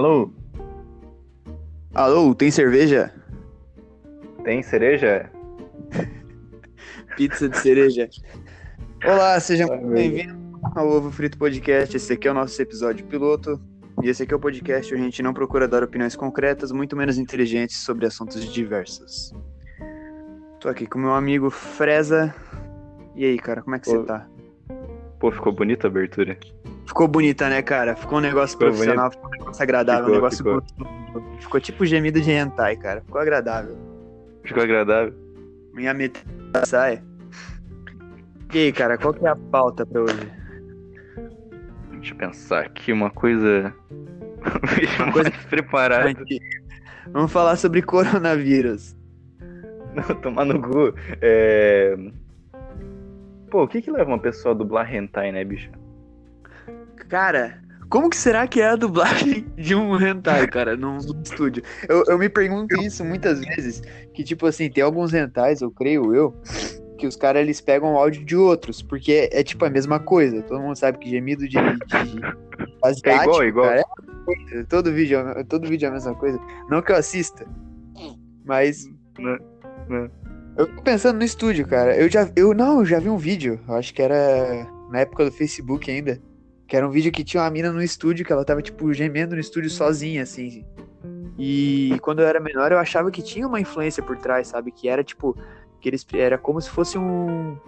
Alô? Alô, tem cerveja? Tem cereja? Pizza de cereja. Olá, sejam bem-vindos ao Ovo Frito Podcast. Esse aqui é o nosso episódio piloto. E esse aqui é o podcast onde a gente não procura dar opiniões concretas, muito menos inteligentes sobre assuntos diversos. Tô aqui com meu amigo Freza. E aí, cara, como é que você tá? Pô, ficou bonita a abertura. Ficou bonita, né, cara? Ficou um negócio Ficou profissional, ficou um negócio agradável, um Ficou, negócio ficou. gostoso. Ficou tipo gemido de hentai, cara. Ficou agradável. Ficou agradável. Minha meta sai. E aí, cara, qual que é a pauta pra hoje? Deixa eu pensar aqui uma coisa. Uma coisa- preparada. Vamos falar sobre coronavírus. Não, tomar no cu. É... Pô, o que que leva uma pessoa a dublar hentai, né, bicho? Cara, como que será que é a dublagem de um hentai, cara, num, estúdio? Eu, eu me pergunto isso muitas vezes, que tipo assim, tem alguns hentais, eu creio eu, que os caras eles pegam o áudio de outros, porque é, é, tipo a mesma coisa. Todo mundo sabe que gemido de, de asiático, igual, igual. cara, é a mesma coisa. todo vídeo, é- todo vídeo é a mesma coisa. Não que eu assista, mas Né, né. eu tô pensando no estúdio, cara. Eu já, eu não, eu já vi um vídeo. Eu acho que era na época do Facebook ainda. Que era um vídeo que tinha uma mina no estúdio que ela tava, tipo, gemendo no estúdio sozinha, assim. E quando eu era menor, eu achava que tinha uma influência por trás, sabe? Que era, tipo, que eles era como se fosse um.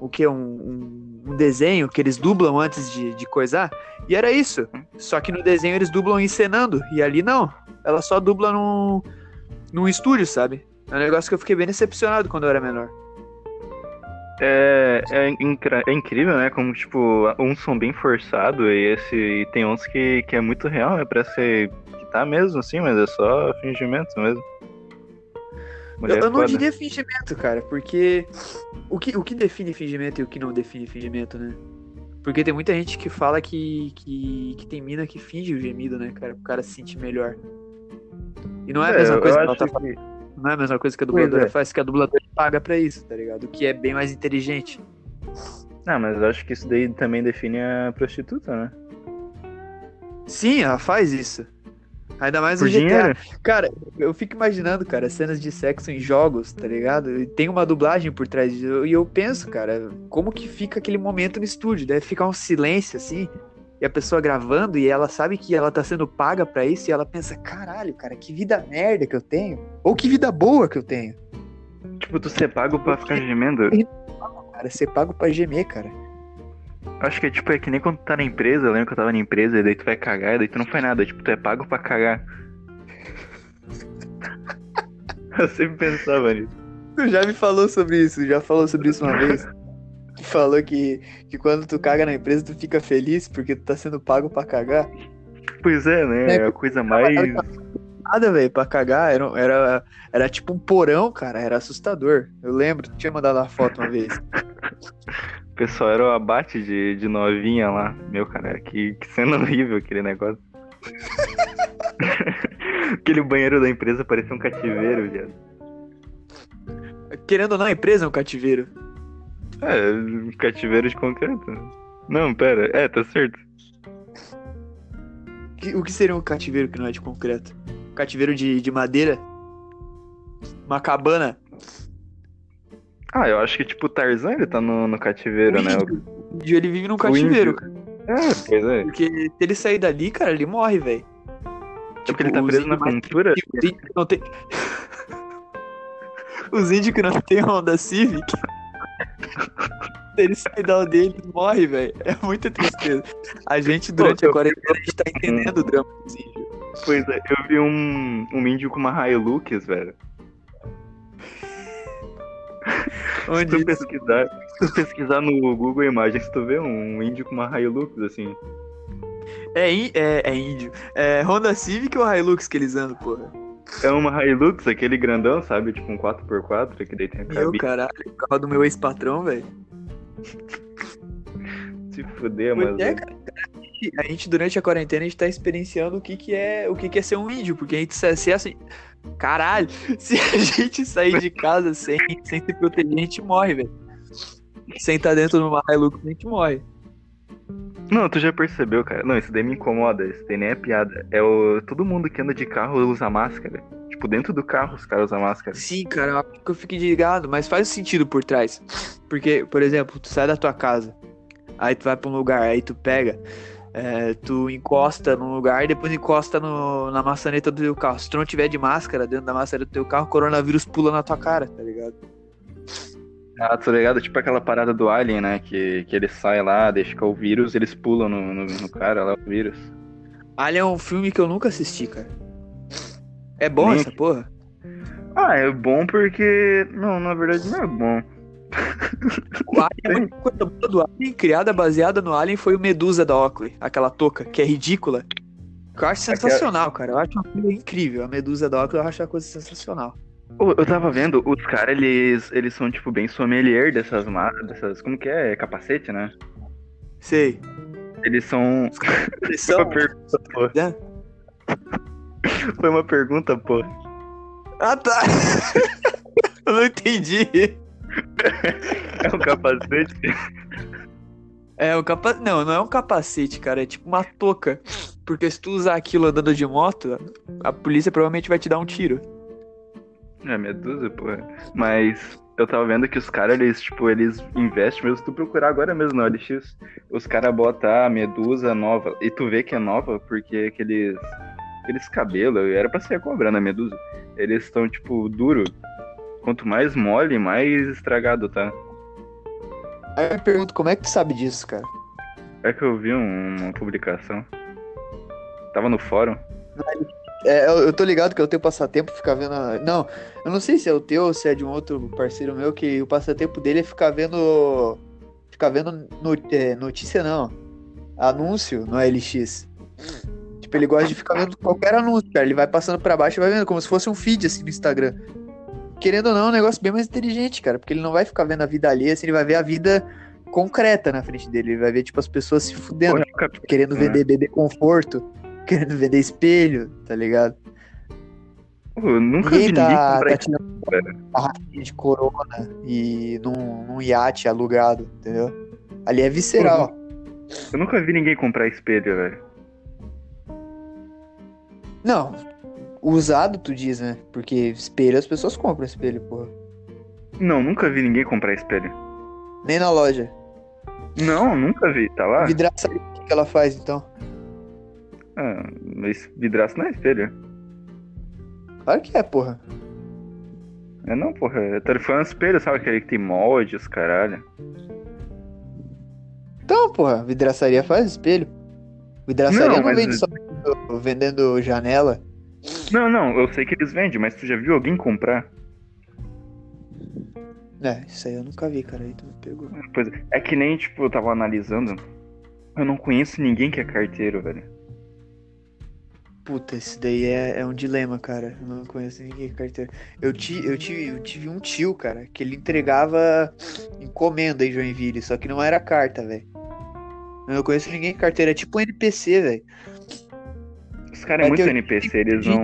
O que? Um, um, um desenho que eles dublam antes de, de coisar. E era isso. Só que no desenho eles dublam encenando. E ali não. Ela só dubla num, num estúdio, sabe? É um negócio que eu fiquei bem decepcionado quando eu era menor. É, é, é incrível, né? Como, tipo, uns são bem forçados e esse e tem uns que, que é muito real, né? Parece que tá mesmo, assim, mas é só fingimento mesmo. Eu, Mulher eu não foda. diria fingimento, cara, porque o que, o que define fingimento e o que não define fingimento, né? Porque tem muita gente que fala que, que, que tem mina que finge o gemido, né, cara? Pro cara se sentir melhor. E não é a É, mesma eu coisa que ela tá que- Não é a mesma coisa que a Pois dubladora é. faz, que a dubladora paga pra isso, tá ligado? O que é bem mais inteligente. Não, mas eu acho que isso daí também define a prostituta, né? Sim, ela faz isso. Ainda mais Por no GTA. dinheiro? Cara, eu fico imaginando, cara, cenas de sexo em jogos, tá ligado? E tem uma dublagem por trás disso. E eu penso, cara, como que fica aquele momento no estúdio? Deve ficar um silêncio assim. E a pessoa gravando e ela sabe que ela tá sendo paga pra isso e ela pensa, caralho, cara, que vida merda que eu tenho. Ou que vida boa que eu tenho. Tipo, tu ser pago pra ficar gemendo? Cara, ser pago pra gemer, cara. Acho que é tipo, é que nem quando tu tá na empresa, eu lembro que eu tava na empresa, e daí tu vai cagar, e daí tu não faz nada, tipo, tu é pago pra cagar. eu sempre pensava nisso. Tu já me falou sobre isso, já falou sobre isso uma vez. Tu falou que, que quando tu caga na empresa, tu fica feliz porque tu tá sendo pago pra cagar. Pois é, né? É, É a coisa mais. nada, velho, pra cagar. Era, era, era tipo um porão, cara. Era assustador. Eu lembro, tu tinha mandado uma foto uma vez. O pessoal era o abate de, de novinha lá. Meu, cara, que, que cena horrível aquele negócio. aquele banheiro da empresa parecia um cativeiro, viado. Querendo ou não, a empresa é um cativeiro. É, um cativeiro de concreto. Não, pera, é, tá certo. O que seria um cativeiro que não é de concreto? Cativeiro de, de madeira? Uma cabana? Ah, eu acho que tipo o Tarzan ele tá no, no cativeiro, o né? índio, o índio, ele vive num cativeiro. índio. É, pois é. Porque se ele sair dali, cara, ele morre, velho. Tipo, ele tá preso na cultura. Os índios que não tem. Os índios que não tem Honda Civic. Se ele sair da aldeia, eles morrem, velho. É muita tristeza. A gente, durante eu- a quarentena, a gente tá entendendo o drama dos índios. Pois é, eu vi um, um índio com uma Hilux, velho. Se Onde tu pesquisar, se tu pesquisar no Google Imagens, tu vê um índio com uma Hilux, assim. é, é, é índio. É Honda Civic ou Hilux que eles andam, porra? É uma Hilux, aquele grandão, sabe? Tipo um 4x4, que daí tem a Meu cabine. caralho, o carro do meu ex-patrão, velho. Se fuder, Pois mas. é, cara. A gente, durante a quarentena, a gente tá experienciando o que, que é o que, que é ser um índio, porque a gente se, assim. Caralho, se a gente sair de casa sem, sem se proteger, a gente morre, velho. Sem estar dentro de uma Hilux, a gente morre. Não, tu já percebeu, cara. Não, isso daí me incomoda. Isso daí nem é piada. É o... todo mundo que anda de carro usa máscara. Tipo, dentro do carro os caras usam máscara. Sim, cara, eu fico ligado, mas faz sentido por trás. Porque, por exemplo, tu sai da tua casa, aí tu vai pra um lugar, aí tu pega, é, tu encosta num lugar e depois encosta no, na maçaneta do teu carro. Se tu não tiver de máscara dentro da maçaneta do teu carro, o coronavírus pula na tua cara, tá ligado? Ah, tô ligado? Tipo aquela parada do Alien, né? Que, que ele sai lá, deixa o vírus, eles pulam no, no, no cara lá, o vírus. Alien é um filme que eu nunca assisti, cara. É bom Nem- essa porra? Ah, é bom porque. Não, na verdade não é bom. O Alien, a única coisa boa do Alien, criada baseada no Alien, foi o Medusa da Oakley, aquela touca, que é ridícula. Que eu acho sensacional, cara. Eu acho uma coisa incrível. A Medusa da Oakley eu acho uma coisa sensacional. Eu tava vendo, os caras, eles, eles são, tipo, bem sommelier dessas, dessas. Como que é? Capacete, né? Sei. Eles são. Eles Foi são. uma pergunta, pô. né? Foi uma pergunta, pô. Ah, tá. eu não entendi. É um capacete? É um capacete. Não, não é um capacete, cara. É tipo uma touca. Porque se tu usar aquilo andando de moto, a polícia provavelmente vai te dar um tiro. É, medusa, pô. Mas eu tava vendo que os caras, eles, tipo, eles investem mesmo. Se tu procurar agora mesmo no OLX, os caras botam a medusa nova. E tu vê que é nova porque aqueles. Aqueles cabelos, era pra ser a cobra na medusa. Eles estão, tipo, duro. Quanto mais mole, mais estragado tá. Aí eu me pergunto, como é que tu sabe disso, cara? É que eu vi um- uma publicação. Tava no fórum. É, eu, eu tô ligado que é o teu passatempo ficar vendo. a- Não, eu não sei se é o teu ou se é de um outro parceiro meu, que o passatempo dele é ficar vendo. Ficar vendo é, notícia, não. Anúncio no LX. Tipo, ele gosta de ficar vendo qualquer anúncio, cara. Ele vai passando pra baixo e vai vendo, como se fosse um feed assim no Instagram. Querendo ou não, é um negócio bem mais inteligente, cara. Porque ele não vai ficar vendo a vida alheia, assim, ele vai ver a vida concreta na frente dele. Ele vai ver, tipo, as pessoas se fudendo Porra, querendo É. vender bebê conforto, querendo vender espelho, tá ligado? Eu nunca Ninguém vi tá, ninguém comprar tá tirando garrafinha de corona e num, num iate alugado, entendeu? Ali é visceral. Eu nunca vi ninguém comprar espelho, velho. Não, usado tu diz, né? Porque espelho as pessoas compram espelho, porra. Não, nunca vi ninguém comprar espelho. Nem na loja. Não, nunca vi. Tá lá? Vidraça, o que ela faz então? Ah, mas vidraço não é espelho. Claro que é, porra. É não, porra. É telefone espelho, sabe? Aquele que tem molde, os caralho. Então, porra, vidraçaria faz espelho. Vidraçaria Não, não, vende só vendendo janela. Não, não, eu sei que eles vendem, mas tu já viu alguém comprar? É, isso aí eu nunca vi, cara. Aí tu me pegou. Pois é, é que nem, tipo, eu tava analisando. Eu não conheço ninguém que é carteiro, velho. Puta, esse daí é, é um dilema, cara. Eu não conheço ninguém com carteira. Eu, ti, eu, tive, eu tive um tio, cara, que ele entregava encomenda em Joinville, só que não era carta, velho. Eu não conheço ninguém com carteira. É tipo um NPC, velho. Os caras é Vai muito NPC, eles não.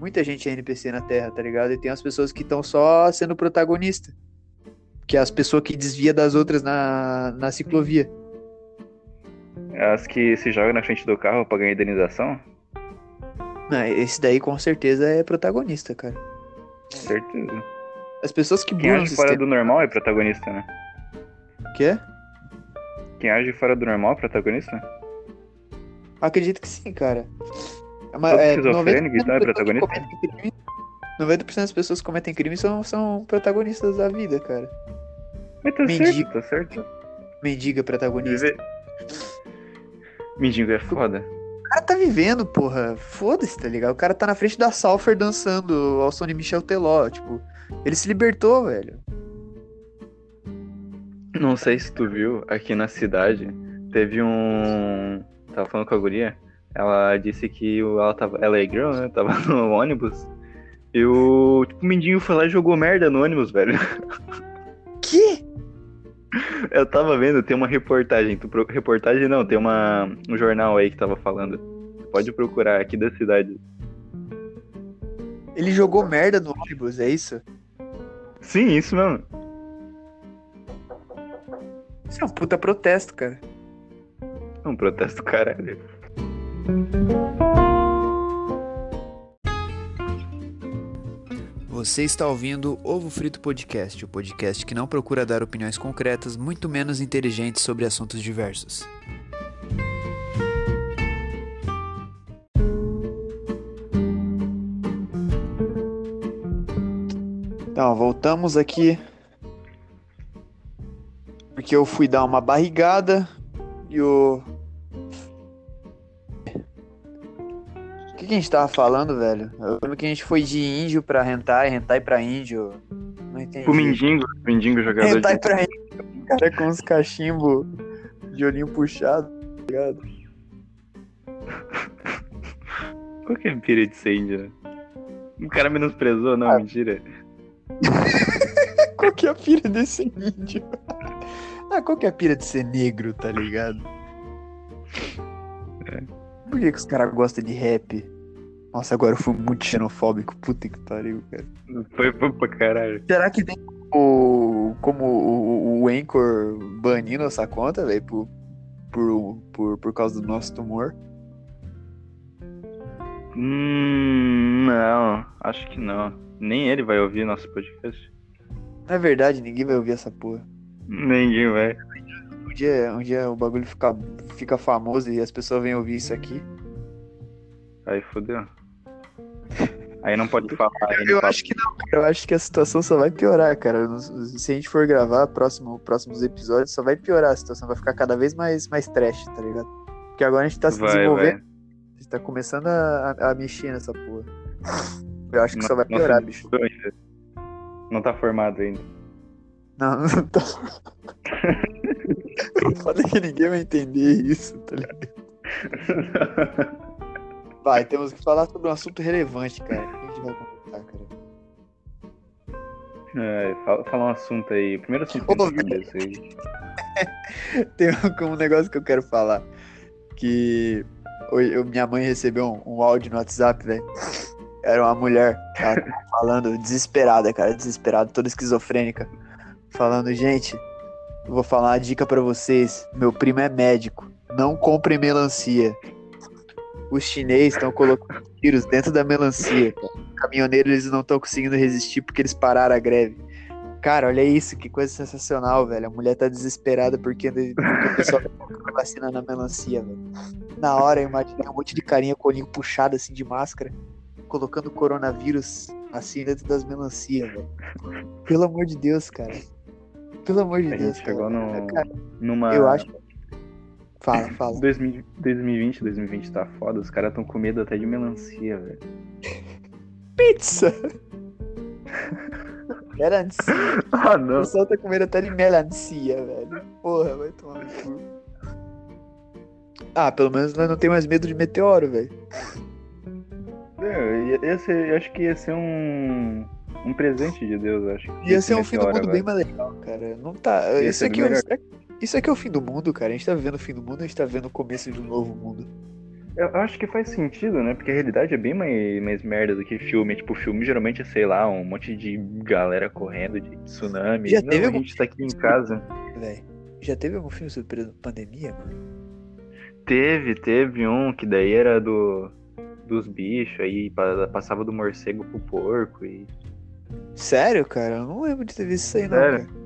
Muita gente é NPC na Terra, tá ligado? E tem as pessoas que estão só sendo protagonista. Que é as pessoas que desvia das outras na, na ciclovia. As que se jogam na frente do carro pra ganhar indenização? Não, esse daí com certeza é protagonista, cara. Certeza. As pessoas que Quem age fora do normal é protagonista, né? Quê? Quem age fora do normal é protagonista? Acredito que sim, cara. Esquizofrênico, então, é das pessoas que protagonista? cometem crime- 90% das pessoas que cometem crime são, são protagonistas da vida, cara. Mas tá Mendigo. certo, tá certo. Mendiga protagonista. Viver. Mendigo é foda. O cara tá vivendo, porra. Foda-se, tá ligado? O cara tá na frente da Salfer dançando ao som de Michel Teló. Tipo, ele se libertou, velho. Não sei se tu viu, aqui na cidade, teve um. Tava falando com a guria. Ela disse que o- ela tava. Ela é girl, né? Tava no ônibus. E o. Tipo, o mendigo foi lá e jogou merda no ônibus, velho. Que? Eu tava vendo, tem uma reportagem. Tu Reportagem não, tem uma... um jornal aí que tava falando. Pode procurar aqui da cidade. Ele jogou merda no ônibus, é isso? Sim, isso mesmo. Isso é um puta protesto, cara. É um protesto caralho. Você está ouvindo Ovo Frito Podcast, o podcast que não procura dar opiniões concretas, muito menos inteligentes sobre assuntos diversos. Então, voltamos aqui. Porque eu fui dar uma barrigada e o. que, a gente tava falando, velho? Eu lembro que a gente foi de índio pra hentai, hentai pra índio. Não entendi. O mendigo, o mendigo jogador Hentai de... pra índio. Cara com uns cachimbos de olhinho puxado, tá ligado? Qual que é a pira de ser índio? O cara menosprezou, não, Ah. mentira. Qual que é a pira de ser índio? Ah, qual que é a pira de ser negro, tá ligado? Por que, que os caras gostam de rap? Nossa, agora eu fui muito xenofóbico. Puta que pariu, cara. Foi, foi pra caralho. Será que tem o, como o, o Anchor banindo essa conta, velho, por, por, por, por causa do nosso tumor? Hum, não, acho que não. Nem ele vai ouvir nosso podcast. Não é verdade, ninguém vai ouvir essa porra. Ninguém vai. Um dia, um dia o bagulho fica, fica famoso e as pessoas vêm ouvir isso aqui. Aí fodeu. Aí não pode falar. não Eu fala. acho que não, cara. Eu acho que a situação só vai piorar, cara. Se a gente for gravar próximo, próximos episódios, só vai piorar a situação. Vai ficar cada vez mais, mais trash, tá ligado? Porque agora a gente tá se Vai, desenvolvendo. vai. A gente tá começando a, a, a mexer nessa porra. Eu acho que Não- só vai não piorar, se bicho. desenvolveu ainda. Não tá formado ainda. Não, não tá. Eu falei que ninguém vai entender isso, tá ligado? Vai, temos que falar sobre um assunto relevante, cara. O que a gente vai conversar, cara? É, fala, fala um assunto aí. Primeiro assunto que eu cabeça aí. Tem um, um negócio que eu quero falar. Que hoje eu- minha mãe recebeu um, um áudio no WhatsApp, velho. Era uma mulher, tava falando desesperada, cara, desesperada, toda esquizofrênica. Falando, gente, vou falar uma dica pra vocês. Meu primo é médico. Não comprem melancia. Os chineses estão colocando tiros dentro da melancia. Caminhoneiros eles não estão conseguindo resistir porque eles pararam a greve. Cara, olha isso, que coisa sensacional, velho. A mulher tá desesperada porque, o pessoal tá colocando vacina na melancia, velho. Na hora eu imaginei um monte de carinha com o olhinho puxado assim de máscara, colocando coronavírus assim dentro das melancias, velho. Pelo amor de Deus, cara. Pelo amor de Deus, chegou cara. no, Cara, numa. eu acho. Fala, fala. 2000 2020, 2020 tá foda. Os caras tão com medo até de melancia, velho. Pizza! Melancia. Ah, O não. pessoal tá comendo até de melancia, velho. Porra, vai tomar no cu. Ah, pelo menos nós não tem mais medo de meteoro, velho. É, ser- eu acho que ia ser um. Um presente de Deus, eu acho. Ia esse ser um fim do mundo agora. bem mais legal, cara. Não tá. Ser aqui, é, melhor. será que- isso aqui é o fim do mundo, cara. A gente tá vivendo o fim do mundo, a gente tá vendo o começo de um novo mundo. Eu acho que faz sentido, né? Porque a realidade é bem mais, mais merda do que filme. Tipo, filme geralmente é, sei lá, um monte de galera correndo de tsunami. Já Não, teve a algum- gente tá aqui em casa. Velho. Já teve algum filme sobre pandemia, mano? Teve, teve um que daí era do dos bichos aí, pa- passava do morcego pro porco e. Sério, cara? Eu não lembro de ter visto isso aí, não, Sério? cara.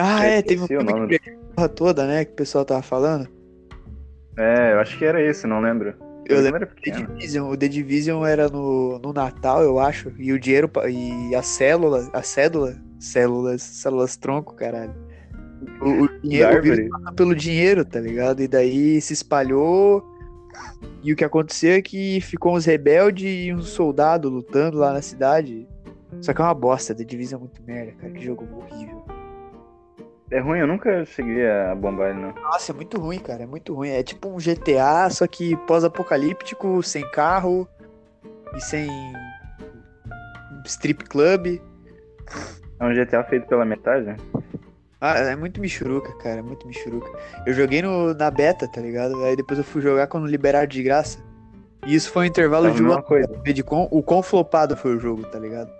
Ah, Eu é, teve um filme que pegou a porra toda, né? Que o pessoal tava falando. É, eu acho que era esse, não lembro. Eu Mas lembro The. Division, o The Division era no, no Natal, eu acho, e o dinheiro e a célula, a cédula, células, células tronco, caralho. O, o dinheiro, o pelo dinheiro, tá ligado? E daí se espalhou. E o que aconteceu é que ficou uns rebeldes e uns soldados lutando lá na cidade. Só que é uma bosta, The Division é muito merda, cara. Que jogo horrível. É ruim, eu nunca cheguei a bombar ele, não. Nossa, é muito ruim, cara. É muito ruim. É tipo um GTA, só que pós-apocalíptico, sem carro e sem strip club. É um GTA feito pela metade? Ah, é muito michuruca, cara. É muito michuruca. Eu joguei no, na beta, tá ligado? Aí depois eu fui jogar quando liberaram de graça. E isso foi um intervalo É de um ano coisa. de quão, o quão flopado foi o jogo, tá ligado?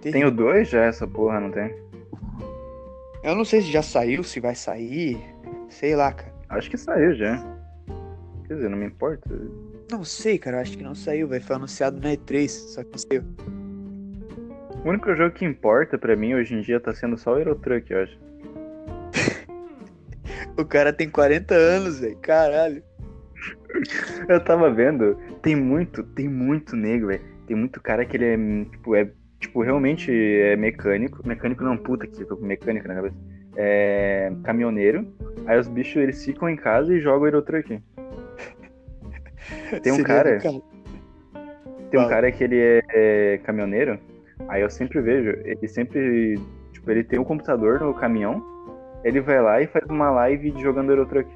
Tem o 2 já, essa porra, não tem? Eu não sei se já saiu, se vai sair. Sei lá, cara. Acho que saiu já. Quer dizer, não me importa. Não sei, cara. Acho que não saiu, vai. Foi anunciado na E3, só que não saiu. O único jogo que importa pra mim hoje em dia tá sendo só o Euro Truck, eu acho. O cara tem 40 anos, velho. Caralho. Eu tava vendo, tem muito, tem muito negro, velho. Tem muito cara que ele é, tipo, é, tipo, realmente é mecânico. Mecânico não, puta que tô com mecânico na cabeça. É caminhoneiro. Aí os bichos, eles ficam em casa e jogam o Euro Truck. Tem um Seria cara, tem um cara que ele é, é caminhoneiro. Aí eu sempre vejo, ele sempre, tipo, ele tem um computador no caminhão. Ele vai lá e faz uma live de jogando Euro Truck.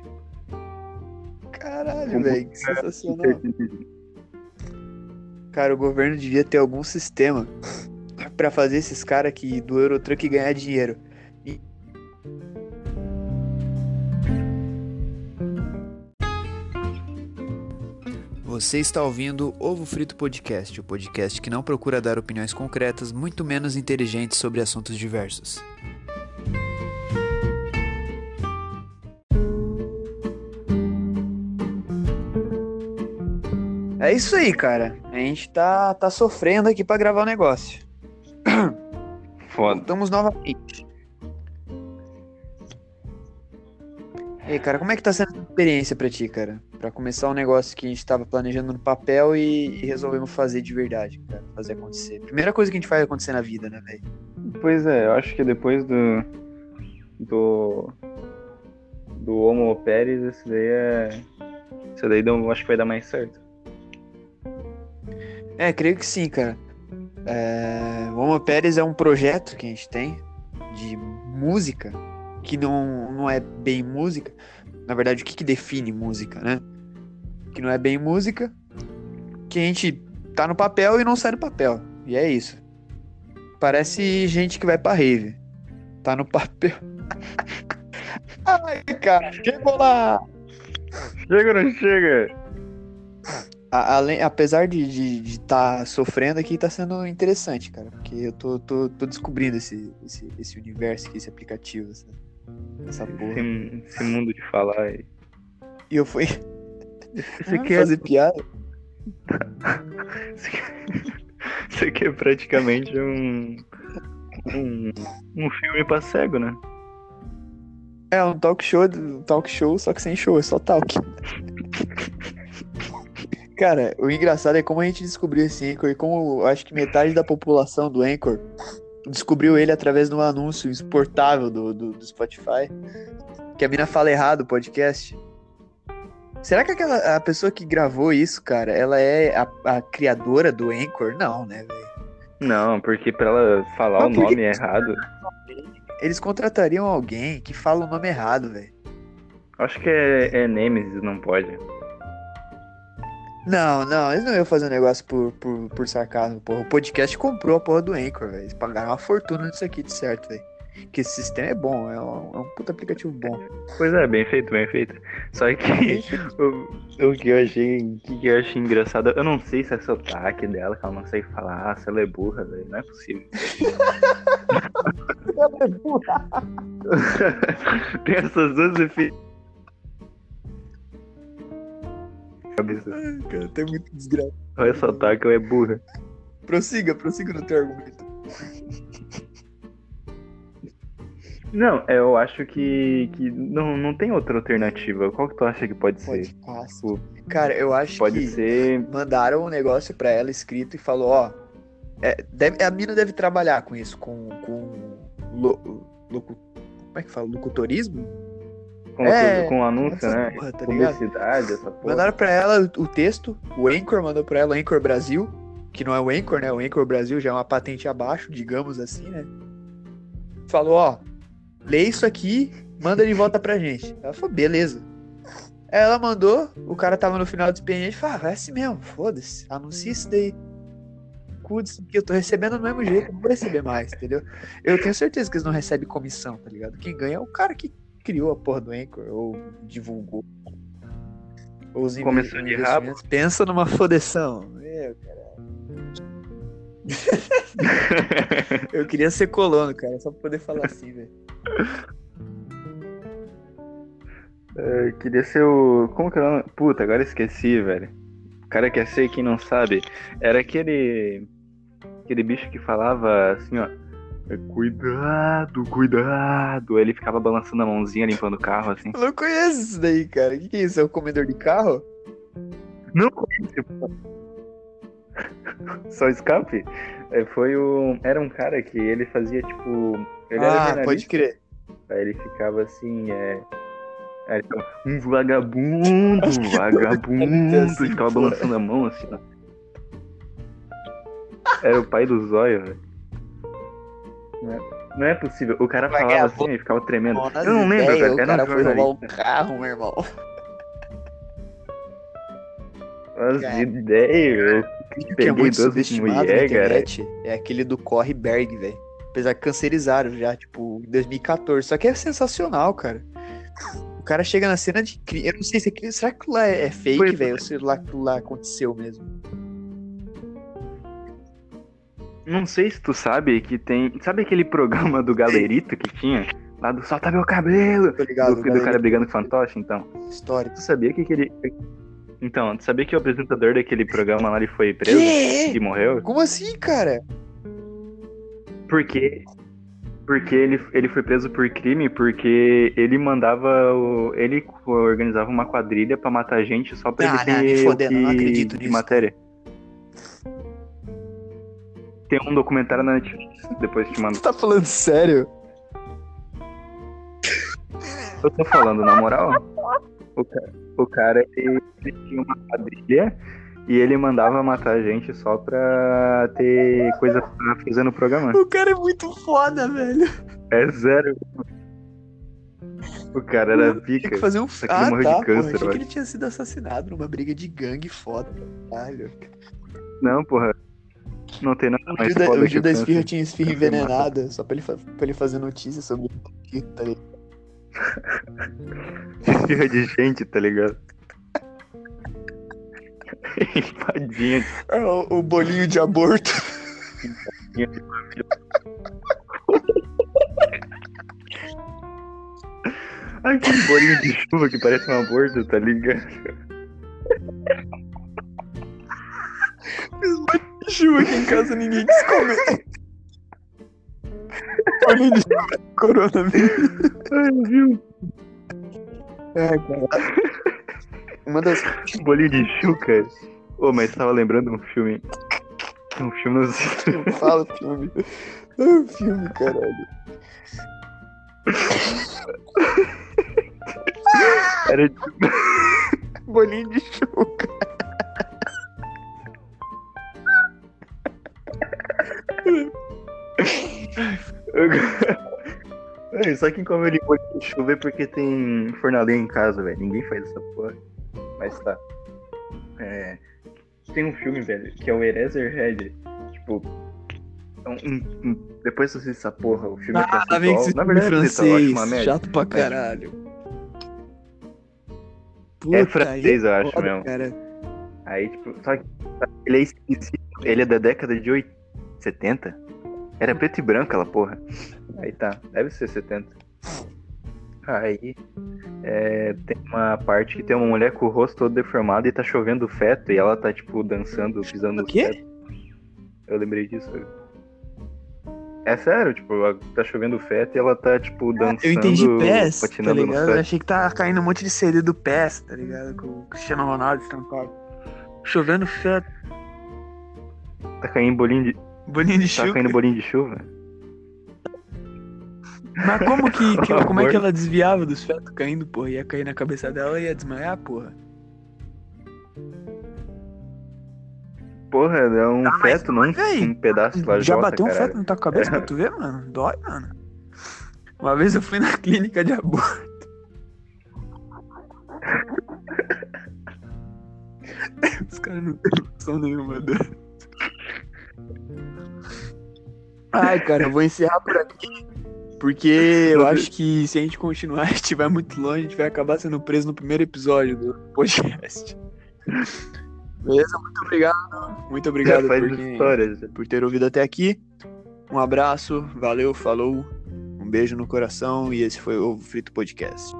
Caralho, velho. Que sensacional. Cara, o governo devia ter algum sistema pra fazer esses caras que do Eurotruck ganhar dinheiro. E- Você está ouvindo Ovo Frito Podcast, o podcast que não procura dar opiniões concretas, muito menos inteligentes sobre assuntos diversos. É isso aí, cara. A gente tá, tá sofrendo aqui pra gravar o negócio. Foda. Voltamos novamente. E aí, cara, como é que tá sendo a experiência pra ti, cara? Pra começar um negócio que a gente tava planejando no papel e, e resolvemos fazer de verdade, cara. Fazer acontecer. Primeira coisa que a gente faz acontecer na vida, né, velho? Pois é, eu acho que depois do. Do. Do Homo Pérez, esse daí é. Esse daí eu acho que vai dar mais certo. É, creio que sim, cara. É... O Homo Pérez é um projeto que a gente tem de música, que não, não é bem música. Na verdade, o que, que define música, né? Que não é bem música, que a gente tá no papel e não sai do papel. E é isso. Parece gente que vai pra rave. Tá no papel. Ai, cara, chegou lá! Chega ou não chega? A- além, apesar de estar sofrendo aqui, tá sendo interessante, cara. Porque eu tô, tô, tô descobrindo esse, esse, esse universo aqui, esse aplicativo, essa, essa porra. Esse, esse mundo de falar. E eu fui Isso aqui é, fazer piada. isso aqui- isso aqui é praticamente um. Um, um filme pra cego, né? É um talk show, um talk show, só que sem show, é só talk. Cara, o engraçado é como a gente descobriu esse Anchor e como acho que metade da população do Anchor descobriu ele através de um anúncio exportável do, do, do Spotify. Que a mina fala errado o podcast. Será que aquela a pessoa que gravou isso, cara, ela é a, a criadora do Anchor? Não, né, velho? Não, porque pra ela falar Mas o por que- nome errado, Eles contratariam alguém que fala o nome errado, velho. acho que é, é Nemesis, não pode. Não, não, eles não iam fazer um negócio por, por, por sarcasmo, porra. O podcast comprou a porra do Anchor, velho. Eles pagaram uma fortuna nisso aqui, de certo, velho. Que esse sistema é bom, é um, é um puta aplicativo bom. Pois é, bem feito, bem feito. Só que o, o que eu achei, o que eu achei engraçado, eu não sei se é sotaque dela, que ela não sei falar, se ela é burra, velho. Não é possível. Tem essas duas definições. Cabeça. Ai, cara, tem muito desgraça. Ou é sotaque ou é burra. Prossiga, prossiga no teu argumento. Não, é, eu acho que, que não, não tem outra alternativa. Qual que tu acha que pode, Pode, ser? fácil. Cara, eu acho Pode que ser. mandaram um negócio pra ela escrito e falou, ó. é, deve, a mina deve trabalhar com isso, com. com lo- locu- como é que fala? Locutorismo? Com, É, com anúncio, né? porra, tá? Publicidade, essa porra. Mandaram pra ela o texto, o Anchor mandou pra ela, o Anchor Brasil, que não é o Anchor, né? O Anchor Brasil já é uma patente abaixo, digamos assim, né? Falou, ó, lê isso aqui, manda de volta pra gente. Ela falou, beleza. Ela mandou, o cara tava no final do expediente, falou, ah, vai assim mesmo, foda-se, anuncia isso daí. Cuide-se, que eu tô recebendo do mesmo jeito, não vou receber mais, entendeu? Eu tenho certeza que eles não recebem comissão, tá ligado? Quem ganha é o cara que criou a porra do Anchor, ou divulgou. Ou os Começou de rabo. Pensa numa fodeção. Meu. Eu queria ser colono, cara, só pra poder falar assim, velho. É, queria ser o. Como que era o nome? Puta, agora esqueci, velho. O cara quer ser quem não sabe. Era aquele. Aquele bicho que falava assim, ó. "É, Cuidado, cuidado. Ele ficava balançando a mãozinha, limpando o carro, assim. Eu não conheço isso daí, cara. O que, que é isso? É o comedor de carro? Não conhece, pô. Só escape? É, foi o. Era um cara que ele fazia, tipo. Ele ah, pode crer. Aí ele ficava assim, é. Aí ele um vagabundo, vagabundo. assim, e ficava balançando a mão assim, ó. Era o pai do zóio, velho. Não é, não é possível. O cara falava Vagabundo. assim e ficava tremendo. Eu não lembro, ideias, velho. O cara um foi roubar um carro, meu irmão. As Cara. ideias, velho. É Peguei muito duas subestimado na mulher, cara. é aquele do Corre Berg, velho. Apesar que cancerizaram já, tipo, em 2014. Só que é sensacional, cara. O cara chega na cena de crime. Eu não sei se aquilo. Será que lá é fake, Foi- velho? Ou se lá, lá aconteceu mesmo? Não sei se tu sabe que tem. Sabe aquele programa do Galerito que tinha? Lá do Solta meu cabelo! Tô ligado, do, do cara brigando com fantoche, então. História. Tu sabia que aquele. Então, tu sabia que o apresentador daquele programa lá ele foi preso Quê? e morreu? Como assim, cara? Porque. Porque ele, ele foi preso por crime, porque ele mandava. O, ele organizava uma quadrilha pra matar gente só pra Ah, ele não, ter. nem o fodendo, não que- acredito de nisso. matéria. Tem um documentário na Netflix, depois te mando. Você tá falando sério? Eu tô falando, na moral. O cara, o cara ele, tinha uma quadrilha e ele mandava matar gente só pra ter coisa pra fazer no programa. O cara é muito foda, velho. É zero. O cara era Tinha que pica. fazer um. Ele Ah, tá, de porra. câncer, Achei eu que ele tinha sido assassinado numa briga de gangue foda. Caralho. Não, porra. Não tem nada O mais Gil da, o Gil o da. Esfirra tinha esfirra envenenada, só pra ele, pra ele fazer notícia sobre isso, tá ligado? Esfirra de gente, tá ligado? Empadinha É, o, o bolinho de aborto. que bolinho de chuva que parece um aborto, tá ligado? Chuva aqui em casa ninguém quis comer. bolinho de chuva, coronavírus. Ai, viu? É, cara. Uma das. Bolinho de chuca. Ô, mas tava lembrando um filme. Um filme nos. Fala filme. É um filme, caralho. Era tipo. Bolinho de chuva. Ai, Só quem come ele bolinho de chuva é porque tem fornalha em casa, velho. Ninguém faz essa porra. Mas tá. É, Tem um filme, velho, que é o Eraserhead. Tipo. é um- um- Depois você essa porra, o filme é Ah, vem que conceitual. esse Na verdade, é francês. merda. Chato pra caralho. É Puta, francês, eu é acho foda, mesmo. Cara. Aí, tipo, só que ele é esquisito. Ele é da década de 80, 70? Era preto e branco aquela porra. Aí tá, deve ser 70. Aí é, tem uma parte que tem uma mulher com o rosto todo deformado e tá chovendo feto e ela tá, tipo, dançando, pisando O no quê? feto. Eu lembrei disso. É sério, tipo, tá chovendo feto e ela tá, tipo, dançando, Eu entendi pés, tá ligado? Eu achei que tá caindo um monte de CD do pés, tá ligado? Com o Cristiano Ronaldo estampado. Chovendo feto. Tá caindo bolinho de, Bolinho de tá chuva. caindo bolinho de chuva. Mas como que, que- como é que ela desviava dos fetos caindo, porra? Ia cair na cabeça dela e ia desmaiar, porra. Porra, é um Ah, feto, não um pedaço lá Já bateu um feto na tua cabeça É. pra tu ver, mano? Dói, mano. Uma vez eu fui na clínica de aborto. Os caras não têm noção nenhuma dessa. Ai, cara, eu vou encerrar por aqui. Porque eu acho que se a gente continuar, a gente vai muito longe, a gente vai acabar sendo preso no primeiro episódio do podcast. Beleza? Muito obrigado. Muito obrigado faz por, quem- por ter ouvido até aqui. Um abraço, valeu, falou, um beijo no coração e esse foi o Ovo Frito Podcast.